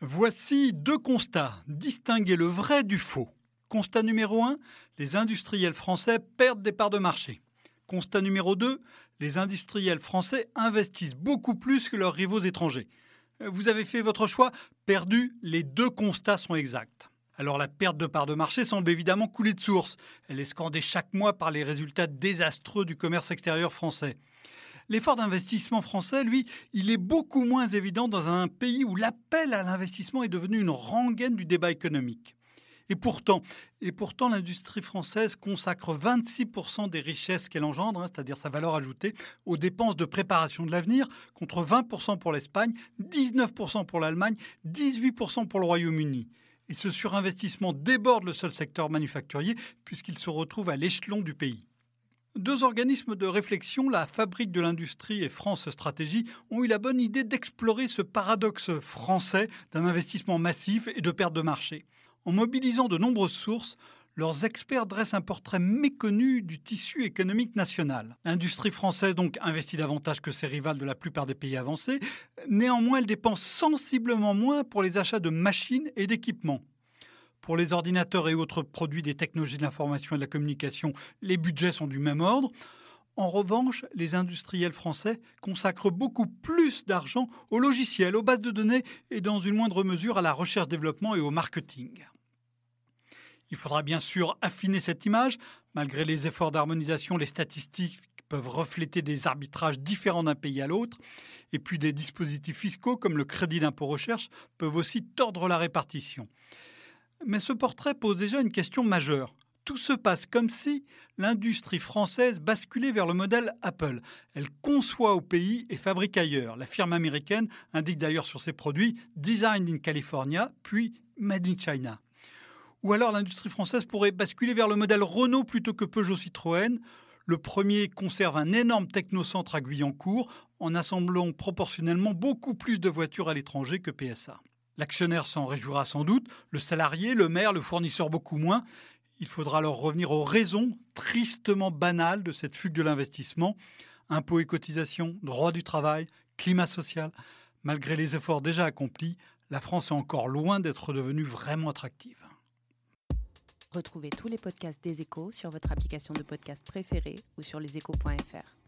Voici deux constats. Distinguer le vrai du faux. Constat numéro 1, les industriels français perdent des parts de marché. Constat numéro 2, les industriels français investissent beaucoup plus que leurs rivaux étrangers. Vous avez fait votre choix, perdu, les deux constats sont exacts. Alors la perte de parts de marché semble évidemment couler de source. Elle est scandée chaque mois par les résultats désastreux du commerce extérieur français. L'effort d'investissement français, lui, il est beaucoup moins évident dans un pays où l'appel à l'investissement est devenu une rengaine du débat économique. Et pourtant, et pourtant l'industrie française consacre 26% des richesses qu'elle engendre, hein, c'est-à-dire sa valeur ajoutée, aux dépenses de préparation de l'avenir, contre 20% pour l'Espagne, 19% pour l'Allemagne, 18% pour le Royaume-Uni. Et ce surinvestissement déborde le seul secteur manufacturier puisqu'il se retrouve à l'échelon du pays. Deux organismes de réflexion, la Fabrique de l'Industrie et France Stratégie, ont eu la bonne idée d'explorer ce paradoxe français d'un investissement massif et de perte de marché. En mobilisant de nombreuses sources, leurs experts dressent un portrait méconnu du tissu économique national. L'industrie française donc investit davantage que ses rivales de la plupart des pays avancés. Néanmoins, elle dépense sensiblement moins pour les achats de machines et d'équipements. Pour les ordinateurs et autres produits des technologies de l'information et de la communication, les budgets sont du même ordre. En revanche, les industriels français consacrent beaucoup plus d'argent aux logiciels, aux bases de données et dans une moindre mesure à la recherche-développement et au marketing. Il faudra bien sûr affiner cette image. Malgré les efforts d'harmonisation, les statistiques peuvent refléter des arbitrages différents d'un pays à l'autre. Et puis des dispositifs fiscaux comme le crédit d'impôt recherche peuvent aussi tordre la répartition. Mais ce portrait pose déjà une question majeure. Tout se passe comme si l'industrie française basculait vers le modèle Apple. Elle conçoit au pays et fabrique ailleurs. La firme américaine indique d'ailleurs sur ses produits Design in California, puis Made in China. Ou alors l'industrie française pourrait basculer vers le modèle Renault plutôt que Peugeot Citroën. Le premier conserve un énorme technocentre à Guyancourt en assemblant proportionnellement beaucoup plus de voitures à l'étranger que PSA. L'actionnaire s'en réjouira sans doute, le salarié, le maire, le fournisseur beaucoup moins. Il faudra alors revenir aux raisons tristement banales de cette fugue de l'investissement. Impôts et cotisations, droit du travail, climat social. Malgré les efforts déjà accomplis, la France est encore loin d'être devenue vraiment attractive. Retrouvez tous les podcasts des échos sur votre application de podcast préférée ou sur leséchos.fr.